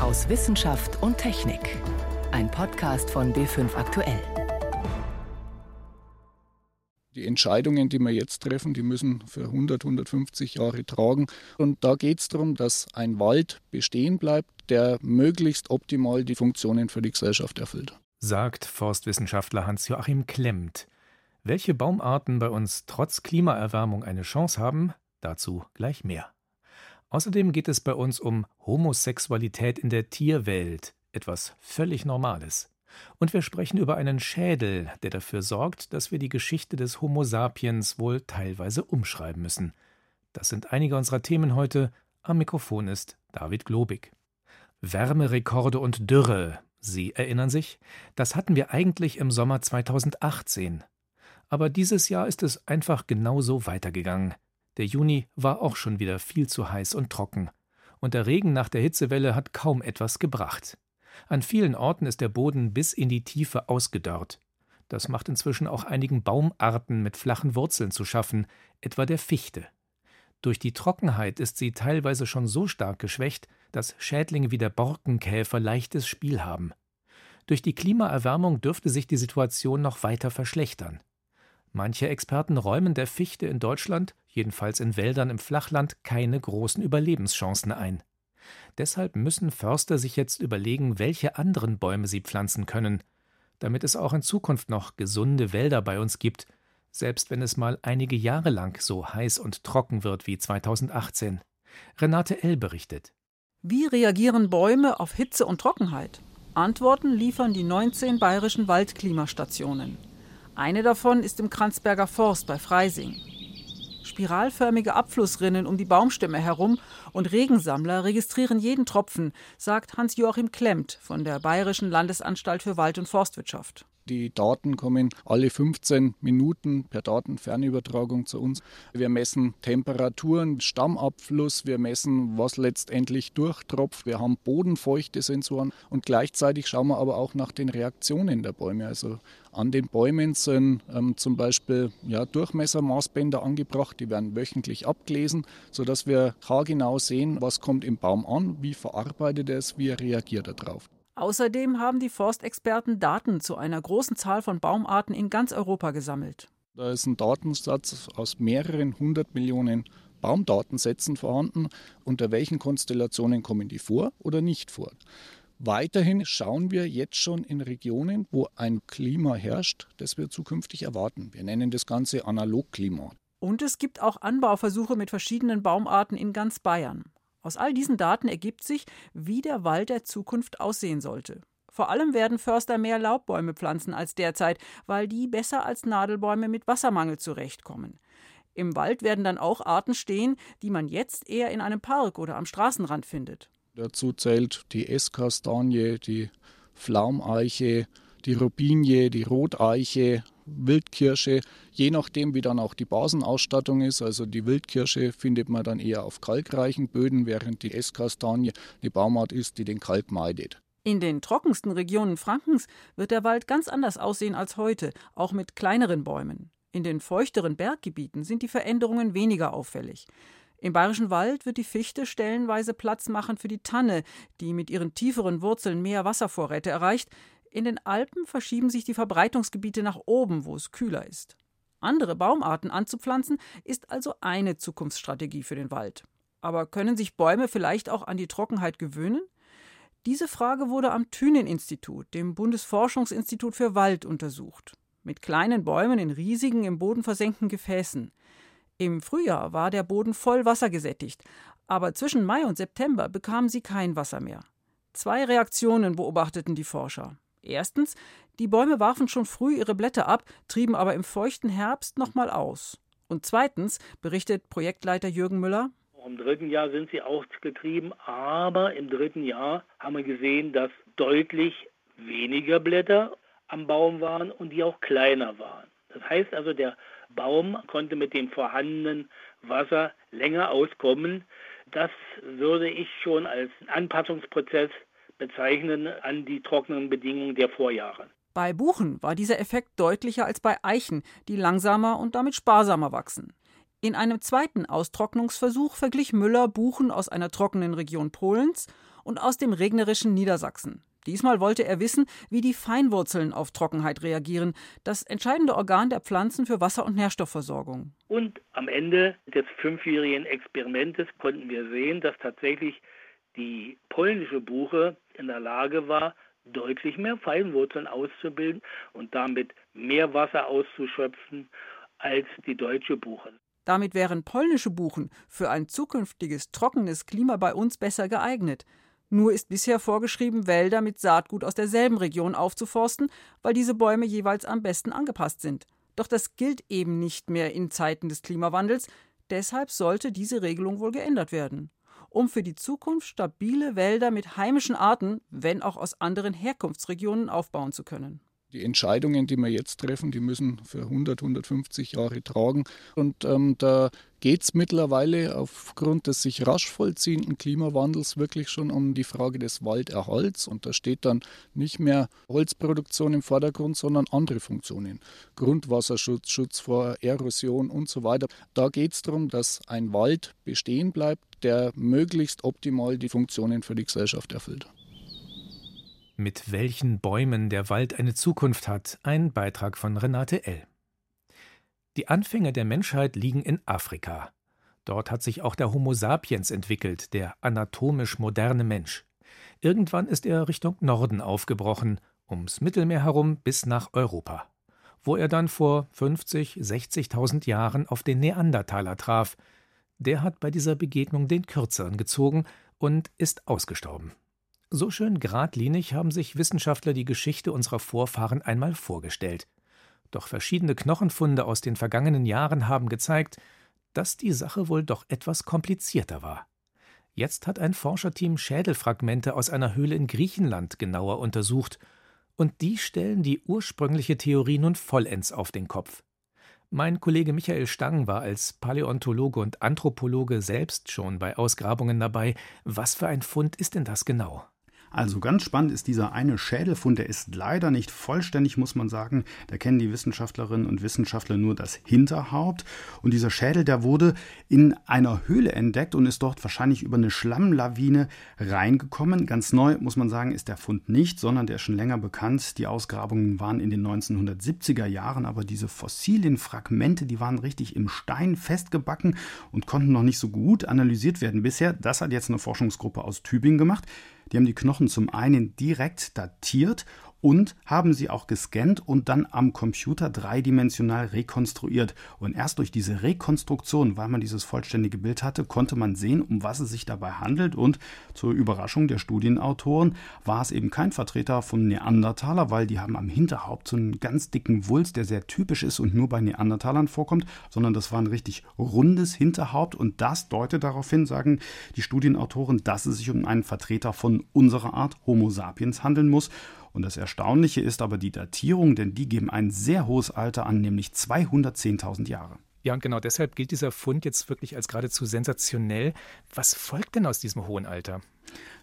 aus Wissenschaft und Technik. Ein Podcast von B5 Aktuell. Die Entscheidungen, die wir jetzt treffen, die müssen für 100, 150 Jahre tragen. Und da geht es darum, dass ein Wald bestehen bleibt, der möglichst optimal die Funktionen für die Gesellschaft erfüllt. Sagt Forstwissenschaftler Hans-Joachim Klemmt. Welche Baumarten bei uns trotz Klimaerwärmung eine Chance haben, dazu gleich mehr. Außerdem geht es bei uns um Homosexualität in der Tierwelt, etwas völlig Normales. Und wir sprechen über einen Schädel, der dafür sorgt, dass wir die Geschichte des Homo sapiens wohl teilweise umschreiben müssen. Das sind einige unserer Themen heute. Am Mikrofon ist David Globig. Wärmerekorde und Dürre. Sie erinnern sich? Das hatten wir eigentlich im Sommer 2018. Aber dieses Jahr ist es einfach genauso weitergegangen. Der Juni war auch schon wieder viel zu heiß und trocken. Und der Regen nach der Hitzewelle hat kaum etwas gebracht. An vielen Orten ist der Boden bis in die Tiefe ausgedörrt. Das macht inzwischen auch einigen Baumarten mit flachen Wurzeln zu schaffen, etwa der Fichte. Durch die Trockenheit ist sie teilweise schon so stark geschwächt, dass Schädlinge wie der Borkenkäfer leichtes Spiel haben. Durch die Klimaerwärmung dürfte sich die Situation noch weiter verschlechtern. Manche Experten räumen der Fichte in Deutschland, jedenfalls in Wäldern im Flachland, keine großen Überlebenschancen ein. Deshalb müssen Förster sich jetzt überlegen, welche anderen Bäume sie pflanzen können, damit es auch in Zukunft noch gesunde Wälder bei uns gibt, selbst wenn es mal einige Jahre lang so heiß und trocken wird wie 2018. Renate L. berichtet. Wie reagieren Bäume auf Hitze und Trockenheit? Antworten liefern die 19 bayerischen Waldklimastationen. Eine davon ist im Kranzberger Forst bei Freising spiralförmige Abflussrinnen um die Baumstämme herum und Regensammler registrieren jeden Tropfen, sagt Hans-Joachim Klemmt von der Bayerischen Landesanstalt für Wald- und Forstwirtschaft. Die Daten kommen alle 15 Minuten per Datenfernübertragung zu uns. Wir messen Temperaturen, Stammabfluss, wir messen, was letztendlich durchtropft. Wir haben bodenfeuchte Sensoren und gleichzeitig schauen wir aber auch nach den Reaktionen der Bäume. Also an den Bäumen sind ähm, zum Beispiel ja, Durchmessermaßbänder angebracht, die werden wöchentlich abgelesen, sodass wir haargenau sehen, was kommt im Baum an, wie verarbeitet er es, wie reagiert er darauf. Außerdem haben die Forstexperten Daten zu einer großen Zahl von Baumarten in ganz Europa gesammelt. Da ist ein Datensatz aus mehreren hundert Millionen Baumdatensätzen vorhanden. Unter welchen Konstellationen kommen die vor oder nicht vor? Weiterhin schauen wir jetzt schon in Regionen, wo ein Klima herrscht, das wir zukünftig erwarten. Wir nennen das Ganze Analogklima. Und es gibt auch Anbauversuche mit verschiedenen Baumarten in ganz Bayern. Aus all diesen Daten ergibt sich, wie der Wald der Zukunft aussehen sollte. Vor allem werden Förster mehr Laubbäume pflanzen als derzeit, weil die besser als Nadelbäume mit Wassermangel zurechtkommen. Im Wald werden dann auch Arten stehen, die man jetzt eher in einem Park oder am Straßenrand findet. Dazu zählt die Esskastanie, die Pflaumeiche, die Robinie, die Roteiche, Wildkirsche, je nachdem, wie dann auch die Basenausstattung ist. Also die Wildkirsche findet man dann eher auf kalkreichen Böden, während die Esskastanie eine Baumart ist, die den Kalk meidet. In den trockensten Regionen Frankens wird der Wald ganz anders aussehen als heute, auch mit kleineren Bäumen. In den feuchteren Berggebieten sind die Veränderungen weniger auffällig. Im Bayerischen Wald wird die Fichte stellenweise Platz machen für die Tanne, die mit ihren tieferen Wurzeln mehr Wasservorräte erreicht, in den Alpen verschieben sich die Verbreitungsgebiete nach oben, wo es kühler ist. Andere Baumarten anzupflanzen ist also eine Zukunftsstrategie für den Wald. Aber können sich Bäume vielleicht auch an die Trockenheit gewöhnen? Diese Frage wurde am Thünen-Institut, dem Bundesforschungsinstitut für Wald, untersucht. Mit kleinen Bäumen in riesigen, im Boden versenkten Gefäßen. Im Frühjahr war der Boden voll Wasser gesättigt, aber zwischen Mai und September bekamen sie kein Wasser mehr. Zwei Reaktionen beobachteten die Forscher. Erstens, die Bäume warfen schon früh ihre Blätter ab, trieben aber im feuchten Herbst nochmal aus. Und zweitens, berichtet Projektleiter Jürgen Müller, im dritten Jahr sind sie ausgetrieben, aber im dritten Jahr haben wir gesehen, dass deutlich weniger Blätter am Baum waren und die auch kleiner waren. Das heißt also, der Baum konnte mit dem vorhandenen Wasser länger auskommen. Das würde ich schon als Anpassungsprozess bezeichnen an die trockenen Bedingungen der Vorjahre. Bei Buchen war dieser Effekt deutlicher als bei Eichen, die langsamer und damit sparsamer wachsen. In einem zweiten Austrocknungsversuch verglich Müller Buchen aus einer trockenen Region Polens und aus dem regnerischen Niedersachsen. Diesmal wollte er wissen, wie die Feinwurzeln auf Trockenheit reagieren, das entscheidende Organ der Pflanzen für Wasser- und Nährstoffversorgung. Und am Ende des fünfjährigen Experimentes konnten wir sehen, dass tatsächlich die polnische Buche in der Lage war, deutlich mehr Feinwurzeln auszubilden und damit mehr Wasser auszuschöpfen als die deutsche Buche. Damit wären polnische Buchen für ein zukünftiges trockenes Klima bei uns besser geeignet. Nur ist bisher vorgeschrieben, Wälder mit Saatgut aus derselben Region aufzuforsten, weil diese Bäume jeweils am besten angepasst sind. Doch das gilt eben nicht mehr in Zeiten des Klimawandels, deshalb sollte diese Regelung wohl geändert werden um für die Zukunft stabile Wälder mit heimischen Arten, wenn auch aus anderen Herkunftsregionen, aufbauen zu können. Die Entscheidungen, die wir jetzt treffen, die müssen für 100, 150 Jahre tragen. Und ähm, da geht es mittlerweile aufgrund des sich rasch vollziehenden Klimawandels wirklich schon um die Frage des Walderhalts. Und da steht dann nicht mehr Holzproduktion im Vordergrund, sondern andere Funktionen. Grundwasserschutz, Schutz vor Erosion und so weiter. Da geht es darum, dass ein Wald bestehen bleibt, der möglichst optimal die Funktionen für die Gesellschaft erfüllt. Mit welchen Bäumen der Wald eine Zukunft hat, ein Beitrag von Renate L. Die Anfänge der Menschheit liegen in Afrika. Dort hat sich auch der Homo sapiens entwickelt, der anatomisch moderne Mensch. Irgendwann ist er Richtung Norden aufgebrochen, ums Mittelmeer herum bis nach Europa, wo er dann vor 50, 60.000 Jahren auf den Neandertaler traf, der hat bei dieser Begegnung den Kürzeren gezogen und ist ausgestorben. So schön geradlinig haben sich Wissenschaftler die Geschichte unserer Vorfahren einmal vorgestellt. Doch verschiedene Knochenfunde aus den vergangenen Jahren haben gezeigt, dass die Sache wohl doch etwas komplizierter war. Jetzt hat ein Forscherteam Schädelfragmente aus einer Höhle in Griechenland genauer untersucht, und die stellen die ursprüngliche Theorie nun vollends auf den Kopf. Mein Kollege Michael Stang war als Paläontologe und Anthropologe selbst schon bei Ausgrabungen dabei. Was für ein Fund ist denn das genau? Also ganz spannend ist dieser eine Schädelfund, der ist leider nicht vollständig, muss man sagen. Da kennen die Wissenschaftlerinnen und Wissenschaftler nur das Hinterhaupt. Und dieser Schädel, der wurde in einer Höhle entdeckt und ist dort wahrscheinlich über eine Schlammlawine reingekommen. Ganz neu, muss man sagen, ist der Fund nicht, sondern der ist schon länger bekannt. Die Ausgrabungen waren in den 1970er Jahren, aber diese fossilen Fragmente, die waren richtig im Stein festgebacken und konnten noch nicht so gut analysiert werden bisher. Das hat jetzt eine Forschungsgruppe aus Tübingen gemacht. Die haben die Knochen zum einen direkt datiert und haben sie auch gescannt und dann am Computer dreidimensional rekonstruiert. Und erst durch diese Rekonstruktion, weil man dieses vollständige Bild hatte, konnte man sehen, um was es sich dabei handelt. Und zur Überraschung der Studienautoren war es eben kein Vertreter von Neandertaler, weil die haben am Hinterhaupt so einen ganz dicken Wulst, der sehr typisch ist und nur bei Neandertalern vorkommt, sondern das war ein richtig rundes Hinterhaupt. Und das deutet darauf hin, sagen die Studienautoren, dass es sich um einen Vertreter von unserer Art Homo sapiens handeln muss. Und das Erstaunliche ist aber die Datierung, denn die geben ein sehr hohes Alter an, nämlich 210.000 Jahre. Ja, und genau deshalb gilt dieser Fund jetzt wirklich als geradezu sensationell. Was folgt denn aus diesem hohen Alter?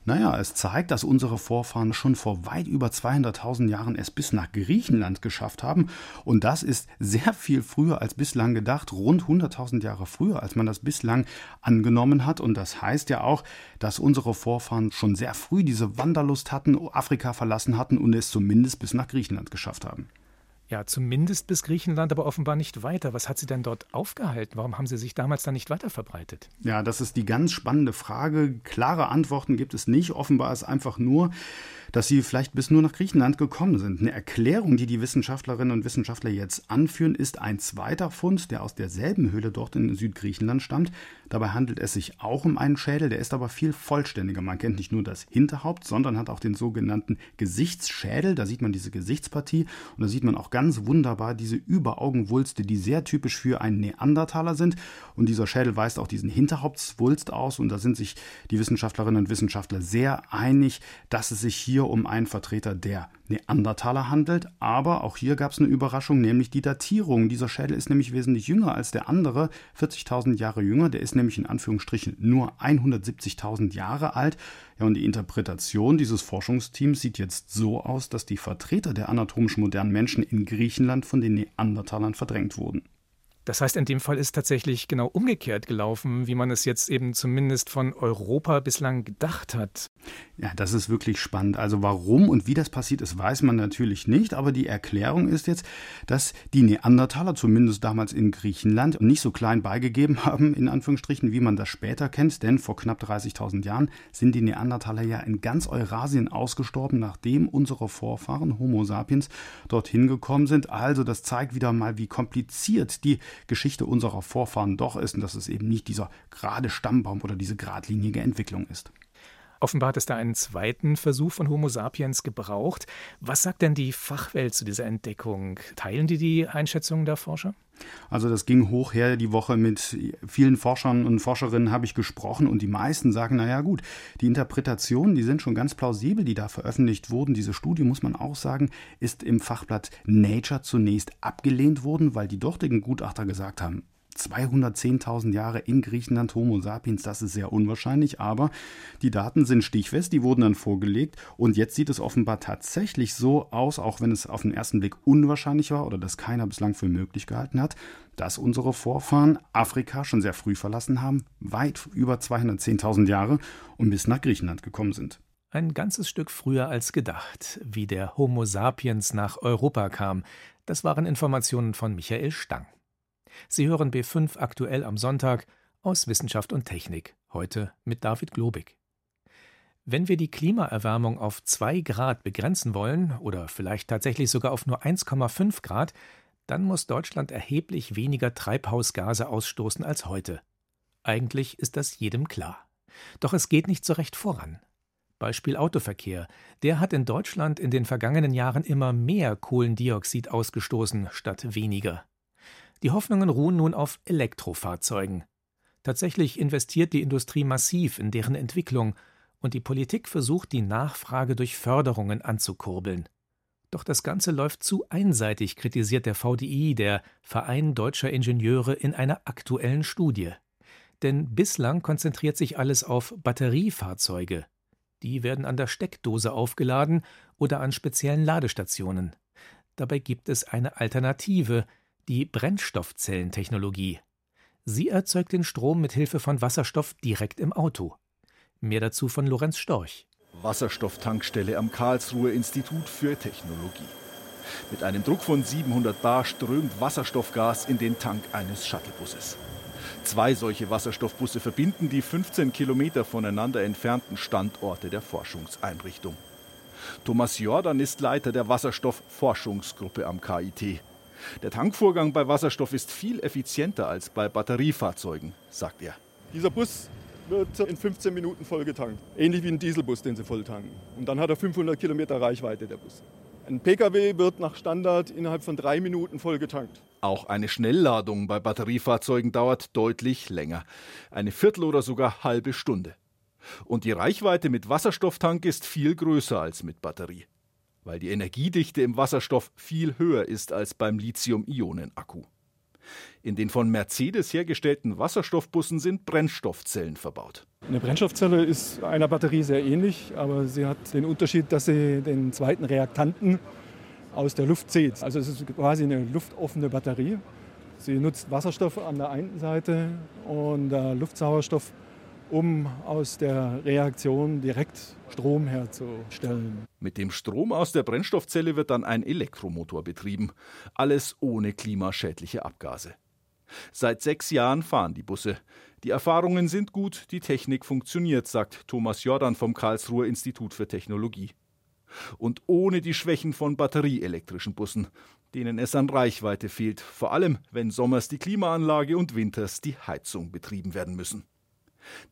Naja, es zeigt, dass unsere Vorfahren schon vor weit über 200.000 Jahren es bis nach Griechenland geschafft haben. Und das ist sehr viel früher als bislang gedacht, rund 100.000 Jahre früher, als man das bislang angenommen hat. Und das heißt ja auch, dass unsere Vorfahren schon sehr früh diese Wanderlust hatten, Afrika verlassen hatten und es zumindest bis nach Griechenland geschafft haben. Ja, zumindest bis Griechenland, aber offenbar nicht weiter. Was hat sie denn dort aufgehalten? Warum haben sie sich damals dann nicht weiter verbreitet? Ja, das ist die ganz spannende Frage. Klare Antworten gibt es nicht. Offenbar ist einfach nur, dass sie vielleicht bis nur nach Griechenland gekommen sind. Eine Erklärung, die die Wissenschaftlerinnen und Wissenschaftler jetzt anführen, ist ein zweiter Fund, der aus derselben Höhle dort in Südgriechenland stammt. Dabei handelt es sich auch um einen Schädel, der ist aber viel vollständiger. Man kennt nicht nur das Hinterhaupt, sondern hat auch den sogenannten Gesichtsschädel. Da sieht man diese Gesichtspartie und da sieht man auch ganz wunderbar diese Überaugenwulste, die sehr typisch für einen Neandertaler sind. Und dieser Schädel weist auch diesen Hinterhauptswulst aus und da sind sich die Wissenschaftlerinnen und Wissenschaftler sehr einig, dass es sich hier um einen Vertreter der Neandertaler handelt, aber auch hier gab es eine Überraschung, nämlich die Datierung. Dieser Schädel ist nämlich wesentlich jünger als der andere, 40.000 Jahre jünger, der ist nämlich in Anführungsstrichen nur 170.000 Jahre alt. Ja, und die Interpretation dieses Forschungsteams sieht jetzt so aus, dass die Vertreter der anatomisch modernen Menschen in Griechenland von den Neandertalern verdrängt wurden. Das heißt, in dem Fall ist tatsächlich genau umgekehrt gelaufen, wie man es jetzt eben zumindest von Europa bislang gedacht hat. Ja, das ist wirklich spannend. Also warum und wie das passiert ist, weiß man natürlich nicht, aber die Erklärung ist jetzt, dass die Neandertaler zumindest damals in Griechenland nicht so klein beigegeben haben, in Anführungsstrichen, wie man das später kennt, denn vor knapp 30.000 Jahren sind die Neandertaler ja in ganz Eurasien ausgestorben, nachdem unsere Vorfahren Homo sapiens dorthin gekommen sind. Also das zeigt wieder mal, wie kompliziert die Geschichte unserer Vorfahren doch ist und dass es eben nicht dieser gerade Stammbaum oder diese geradlinige Entwicklung ist. Offenbar hat es da einen zweiten Versuch von Homo sapiens gebraucht. Was sagt denn die Fachwelt zu dieser Entdeckung? Teilen die die Einschätzungen der Forscher? Also das ging hoch her die Woche mit vielen Forschern und Forscherinnen habe ich gesprochen und die meisten sagen, naja gut, die Interpretationen, die sind schon ganz plausibel, die da veröffentlicht wurden. Diese Studie, muss man auch sagen, ist im Fachblatt Nature zunächst abgelehnt worden, weil die dortigen Gutachter gesagt haben, 210.000 Jahre in Griechenland Homo sapiens, das ist sehr unwahrscheinlich, aber die Daten sind stichfest, die wurden dann vorgelegt und jetzt sieht es offenbar tatsächlich so aus, auch wenn es auf den ersten Blick unwahrscheinlich war oder das keiner bislang für möglich gehalten hat, dass unsere Vorfahren Afrika schon sehr früh verlassen haben, weit über 210.000 Jahre und bis nach Griechenland gekommen sind. Ein ganzes Stück früher als gedacht, wie der Homo sapiens nach Europa kam. Das waren Informationen von Michael Stang. Sie hören B5 aktuell am Sonntag aus Wissenschaft und Technik, heute mit David Globig. Wenn wir die Klimaerwärmung auf 2 Grad begrenzen wollen oder vielleicht tatsächlich sogar auf nur 1,5 Grad, dann muss Deutschland erheblich weniger Treibhausgase ausstoßen als heute. Eigentlich ist das jedem klar. Doch es geht nicht so recht voran. Beispiel Autoverkehr. Der hat in Deutschland in den vergangenen Jahren immer mehr Kohlendioxid ausgestoßen statt weniger. Die Hoffnungen ruhen nun auf Elektrofahrzeugen. Tatsächlich investiert die Industrie massiv in deren Entwicklung und die Politik versucht, die Nachfrage durch Förderungen anzukurbeln. Doch das Ganze läuft zu einseitig, kritisiert der VDI, der Verein deutscher Ingenieure, in einer aktuellen Studie. Denn bislang konzentriert sich alles auf Batteriefahrzeuge. Die werden an der Steckdose aufgeladen oder an speziellen Ladestationen. Dabei gibt es eine Alternative, die Brennstoffzellentechnologie. Sie erzeugt den Strom mit Hilfe von Wasserstoff direkt im Auto. Mehr dazu von Lorenz Storch. Wasserstofftankstelle am Karlsruher Institut für Technologie. Mit einem Druck von 700 Bar strömt Wasserstoffgas in den Tank eines Shuttlebusses. Zwei solche Wasserstoffbusse verbinden die 15 Kilometer voneinander entfernten Standorte der Forschungseinrichtung. Thomas Jordan ist Leiter der Wasserstoffforschungsgruppe am KIT. Der Tankvorgang bei Wasserstoff ist viel effizienter als bei Batteriefahrzeugen, sagt er. Dieser Bus wird in 15 Minuten voll getankt. Ähnlich wie ein Dieselbus, den Sie voll tanken. Und dann hat er 500 Kilometer Reichweite, der Bus. Ein Pkw wird nach Standard innerhalb von drei Minuten voll getankt. Auch eine Schnellladung bei Batteriefahrzeugen dauert deutlich länger. Eine Viertel oder sogar halbe Stunde. Und die Reichweite mit Wasserstofftank ist viel größer als mit Batterie weil die Energiedichte im Wasserstoff viel höher ist als beim Lithium-Ionen-Akku. In den von Mercedes hergestellten Wasserstoffbussen sind Brennstoffzellen verbaut. Eine Brennstoffzelle ist einer Batterie sehr ähnlich, aber sie hat den Unterschied, dass sie den zweiten Reaktanten aus der Luft zieht. Also es ist quasi eine luftoffene Batterie. Sie nutzt Wasserstoff an der einen Seite und Luftsauerstoff um aus der Reaktion direkt Strom herzustellen. Mit dem Strom aus der Brennstoffzelle wird dann ein Elektromotor betrieben. Alles ohne klimaschädliche Abgase. Seit sechs Jahren fahren die Busse. Die Erfahrungen sind gut, die Technik funktioniert, sagt Thomas Jordan vom Karlsruher Institut für Technologie. Und ohne die Schwächen von batterieelektrischen Bussen, denen es an Reichweite fehlt, vor allem wenn sommers die Klimaanlage und winters die Heizung betrieben werden müssen.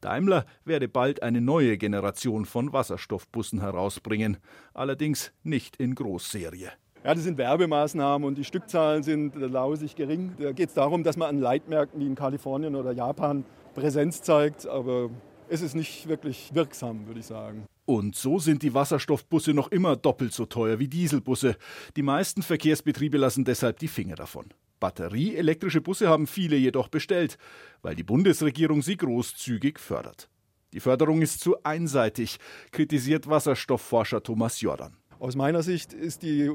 Daimler werde bald eine neue Generation von Wasserstoffbussen herausbringen, allerdings nicht in Großserie. Ja, das sind Werbemaßnahmen und die Stückzahlen sind lausig gering. Da geht es darum, dass man an Leitmärkten wie in Kalifornien oder Japan Präsenz zeigt, aber es ist nicht wirklich wirksam, würde ich sagen. Und so sind die Wasserstoffbusse noch immer doppelt so teuer wie Dieselbusse. Die meisten Verkehrsbetriebe lassen deshalb die Finger davon. Batterieelektrische Busse haben viele jedoch bestellt, weil die Bundesregierung sie großzügig fördert. Die Förderung ist zu einseitig, kritisiert Wasserstoffforscher Thomas Jordan. Aus meiner Sicht ist die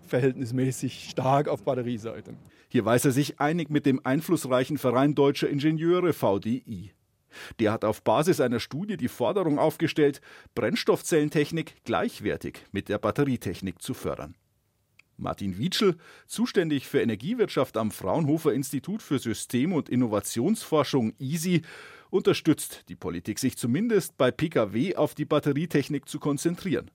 verhältnismäßig stark auf Batterieseite. Hier weiß er sich einig mit dem einflussreichen Verein Deutscher Ingenieure VDI. Der hat auf Basis einer Studie die Forderung aufgestellt, Brennstoffzellentechnik gleichwertig mit der Batterietechnik zu fördern. Martin Wietschel, zuständig für Energiewirtschaft am Fraunhofer Institut für System- und Innovationsforschung ISI, unterstützt die Politik, sich zumindest bei Pkw auf die Batterietechnik zu konzentrieren.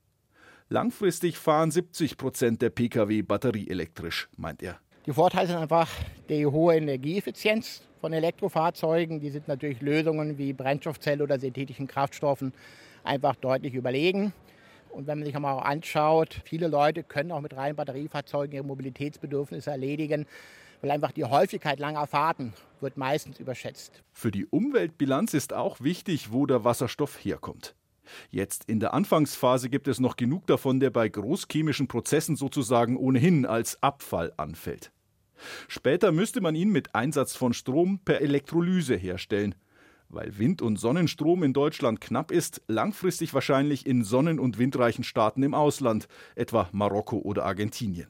Langfristig fahren 70 Prozent der Pkw batterieelektrisch, meint er. Die Vorteile sind einfach die hohe Energieeffizienz von Elektrofahrzeugen. Die sind natürlich Lösungen wie Brennstoffzelle oder synthetischen Kraftstoffen einfach deutlich überlegen. Und wenn man sich einmal anschaut, viele Leute können auch mit reinen Batteriefahrzeugen ihre Mobilitätsbedürfnisse erledigen, weil einfach die Häufigkeit langer Fahrten wird meistens überschätzt. Für die Umweltbilanz ist auch wichtig, wo der Wasserstoff herkommt. Jetzt in der Anfangsphase gibt es noch genug davon, der bei großchemischen Prozessen sozusagen ohnehin als Abfall anfällt. Später müsste man ihn mit Einsatz von Strom per Elektrolyse herstellen. Weil Wind- und Sonnenstrom in Deutschland knapp ist, langfristig wahrscheinlich in sonnen- und windreichen Staaten im Ausland, etwa Marokko oder Argentinien.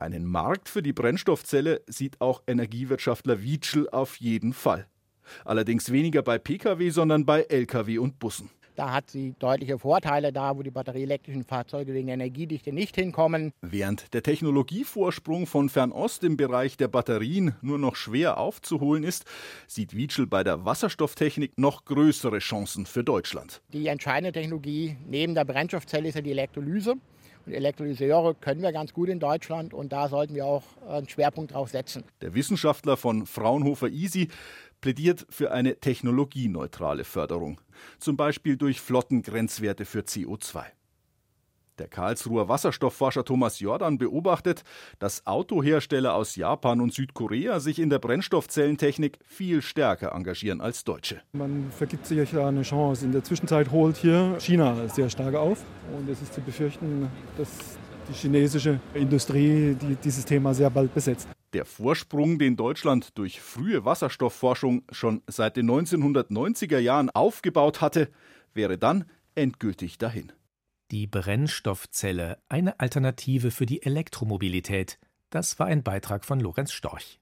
Einen Markt für die Brennstoffzelle sieht auch Energiewirtschaftler Wietschel auf jeden Fall. Allerdings weniger bei Pkw, sondern bei Lkw und Bussen. Da hat sie deutliche Vorteile da, wo die batterieelektrischen Fahrzeuge wegen der Energiedichte nicht hinkommen. Während der Technologievorsprung von Fernost im Bereich der Batterien nur noch schwer aufzuholen ist, sieht Wietschel bei der Wasserstofftechnik noch größere Chancen für Deutschland. Die entscheidende Technologie neben der Brennstoffzelle ist ja die Elektrolyse. Und Elektrolyseure können wir ganz gut in Deutschland und da sollten wir auch einen Schwerpunkt drauf setzen. Der Wissenschaftler von Fraunhofer ISI plädiert für eine technologieneutrale Förderung, zum Beispiel durch Flottengrenzwerte für CO2. Der Karlsruher Wasserstoffforscher Thomas Jordan beobachtet, dass Autohersteller aus Japan und Südkorea sich in der Brennstoffzellentechnik viel stärker engagieren als Deutsche. Man vergibt sich ja eine Chance. In der Zwischenzeit holt hier China sehr stark auf. Und es ist zu befürchten, dass die chinesische Industrie die dieses Thema sehr bald besetzt. Der Vorsprung, den Deutschland durch frühe Wasserstoffforschung schon seit den 1990er Jahren aufgebaut hatte, wäre dann endgültig dahin. Die Brennstoffzelle, eine Alternative für die Elektromobilität. Das war ein Beitrag von Lorenz Storch.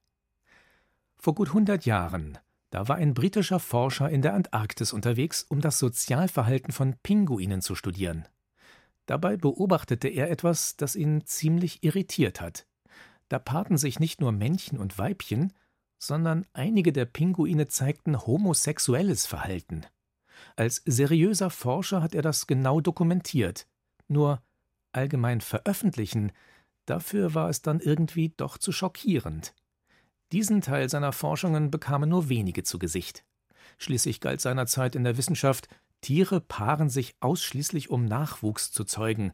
Vor gut 100 Jahren, da war ein britischer Forscher in der Antarktis unterwegs, um das Sozialverhalten von Pinguinen zu studieren. Dabei beobachtete er etwas, das ihn ziemlich irritiert hat. Da paarten sich nicht nur Männchen und Weibchen, sondern einige der Pinguine zeigten homosexuelles Verhalten. Als seriöser Forscher hat er das genau dokumentiert. Nur allgemein veröffentlichen, dafür war es dann irgendwie doch zu schockierend. Diesen Teil seiner Forschungen bekamen nur wenige zu Gesicht. Schließlich galt seinerzeit in der Wissenschaft, Tiere paaren sich ausschließlich, um Nachwuchs zu zeugen,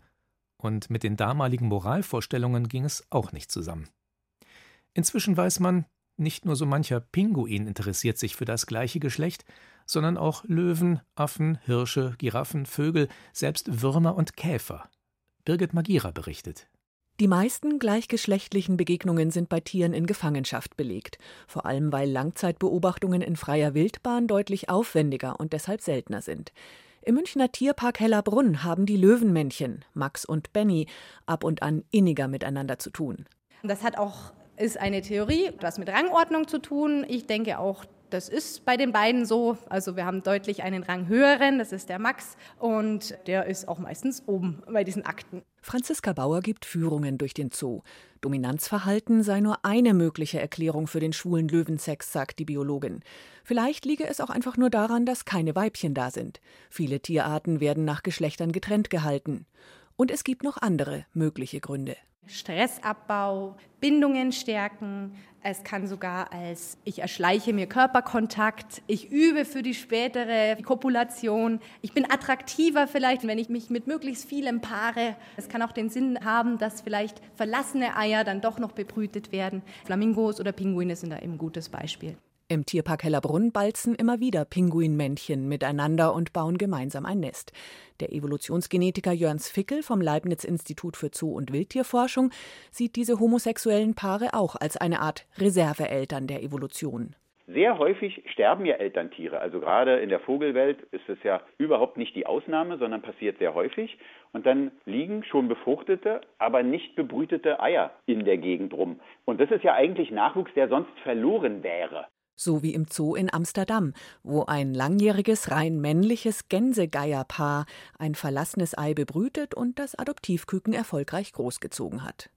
und mit den damaligen Moralvorstellungen ging es auch nicht zusammen. Inzwischen weiß man, nicht nur so mancher Pinguin interessiert sich für das gleiche Geschlecht, sondern auch Löwen, Affen, Hirsche, Giraffen, Vögel, selbst Würmer und Käfer. Birgit Magira berichtet. Die meisten gleichgeschlechtlichen Begegnungen sind bei Tieren in Gefangenschaft belegt, vor allem weil Langzeitbeobachtungen in freier Wildbahn deutlich aufwendiger und deshalb seltener sind. Im Münchner Tierpark Hellerbrunn haben die Löwenmännchen, Max und Benny, ab und an inniger miteinander zu tun. Das hat auch ist eine Theorie, was mit Rangordnung zu tun. Ich denke auch, das ist bei den beiden so. Also wir haben deutlich einen Rang höheren, das ist der Max und der ist auch meistens oben bei diesen Akten. Franziska Bauer gibt Führungen durch den Zoo. Dominanzverhalten sei nur eine mögliche Erklärung für den schwulen Löwensex, sagt die Biologin. Vielleicht liege es auch einfach nur daran, dass keine Weibchen da sind. Viele Tierarten werden nach Geschlechtern getrennt gehalten. Und es gibt noch andere mögliche Gründe. Stressabbau, Bindungen stärken. Es kann sogar als ich erschleiche mir Körperkontakt, ich übe für die spätere Kopulation, ich bin attraktiver vielleicht, wenn ich mich mit möglichst vielem paare. Es kann auch den Sinn haben, dass vielleicht verlassene Eier dann doch noch bebrütet werden. Flamingos oder Pinguine sind da eben ein gutes Beispiel. Im Tierpark Hellerbrunn balzen immer wieder Pinguinmännchen miteinander und bauen gemeinsam ein Nest. Der Evolutionsgenetiker Jörns Fickel vom Leibniz-Institut für Zoo- und Wildtierforschung sieht diese homosexuellen Paare auch als eine Art Reserveeltern der Evolution. Sehr häufig sterben ja Elterntiere. Also gerade in der Vogelwelt ist es ja überhaupt nicht die Ausnahme, sondern passiert sehr häufig. Und dann liegen schon befruchtete, aber nicht bebrütete Eier in der Gegend rum. Und das ist ja eigentlich Nachwuchs, der sonst verloren wäre. So wie im Zoo in Amsterdam, wo ein langjähriges, rein männliches Gänsegeierpaar ein verlassenes Ei bebrütet und das Adoptivküken erfolgreich großgezogen hat.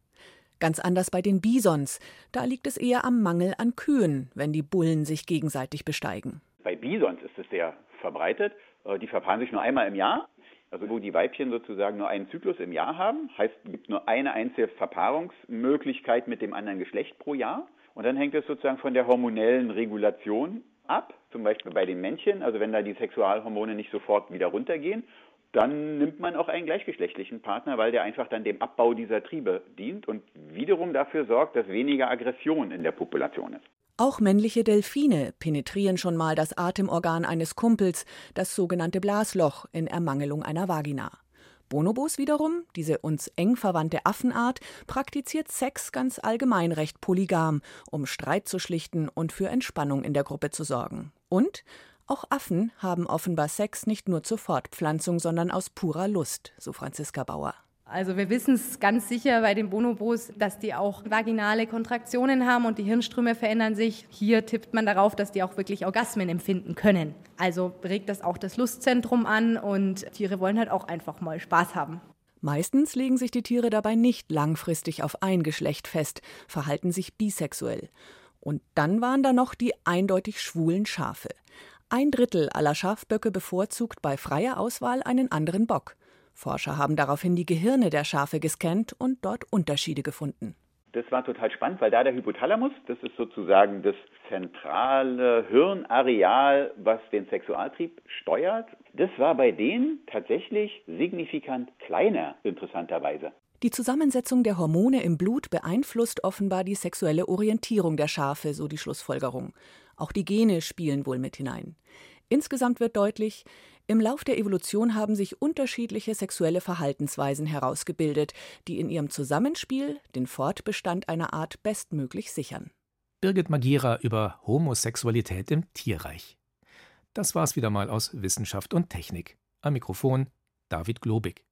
Ganz anders bei den Bisons. Da liegt es eher am Mangel an Kühen, wenn die Bullen sich gegenseitig besteigen. Bei Bisons ist es sehr verbreitet. Äh, die verpaaren sich nur einmal im Jahr. Also wo die Weibchen sozusagen nur einen Zyklus im Jahr haben, heißt, es gibt nur eine einzige Verpaarungsmöglichkeit mit dem anderen Geschlecht pro Jahr. Und dann hängt es sozusagen von der hormonellen Regulation ab, zum Beispiel bei den Männchen, also wenn da die Sexualhormone nicht sofort wieder runtergehen dann nimmt man auch einen gleichgeschlechtlichen Partner, weil der einfach dann dem Abbau dieser Triebe dient und wiederum dafür sorgt, dass weniger Aggression in der Population ist. Auch männliche Delfine penetrieren schon mal das Atemorgan eines Kumpels, das sogenannte Blasloch, in Ermangelung einer Vagina. Bonobos wiederum, diese uns eng verwandte Affenart, praktiziert Sex ganz allgemein recht polygam, um Streit zu schlichten und für Entspannung in der Gruppe zu sorgen. Und auch Affen haben offenbar Sex nicht nur zur Fortpflanzung, sondern aus purer Lust, so Franziska Bauer. Also wir wissen es ganz sicher bei den Bonobos, dass die auch vaginale Kontraktionen haben und die Hirnströme verändern sich. Hier tippt man darauf, dass die auch wirklich Orgasmen empfinden können. Also regt das auch das Lustzentrum an und Tiere wollen halt auch einfach mal Spaß haben. Meistens legen sich die Tiere dabei nicht langfristig auf ein Geschlecht fest, verhalten sich bisexuell. Und dann waren da noch die eindeutig schwulen Schafe. Ein Drittel aller Schafböcke bevorzugt bei freier Auswahl einen anderen Bock. Forscher haben daraufhin die Gehirne der Schafe gescannt und dort Unterschiede gefunden. Das war total spannend, weil da der Hypothalamus, das ist sozusagen das zentrale Hirnareal, was den Sexualtrieb steuert, das war bei denen tatsächlich signifikant kleiner, interessanterweise. Die Zusammensetzung der Hormone im Blut beeinflusst offenbar die sexuelle Orientierung der Schafe, so die Schlussfolgerung. Auch die Gene spielen wohl mit hinein. Insgesamt wird deutlich, im Lauf der Evolution haben sich unterschiedliche sexuelle Verhaltensweisen herausgebildet, die in ihrem Zusammenspiel den Fortbestand einer Art bestmöglich sichern. Birgit Magira über Homosexualität im Tierreich. Das war's wieder mal aus Wissenschaft und Technik. Am Mikrofon David Globig.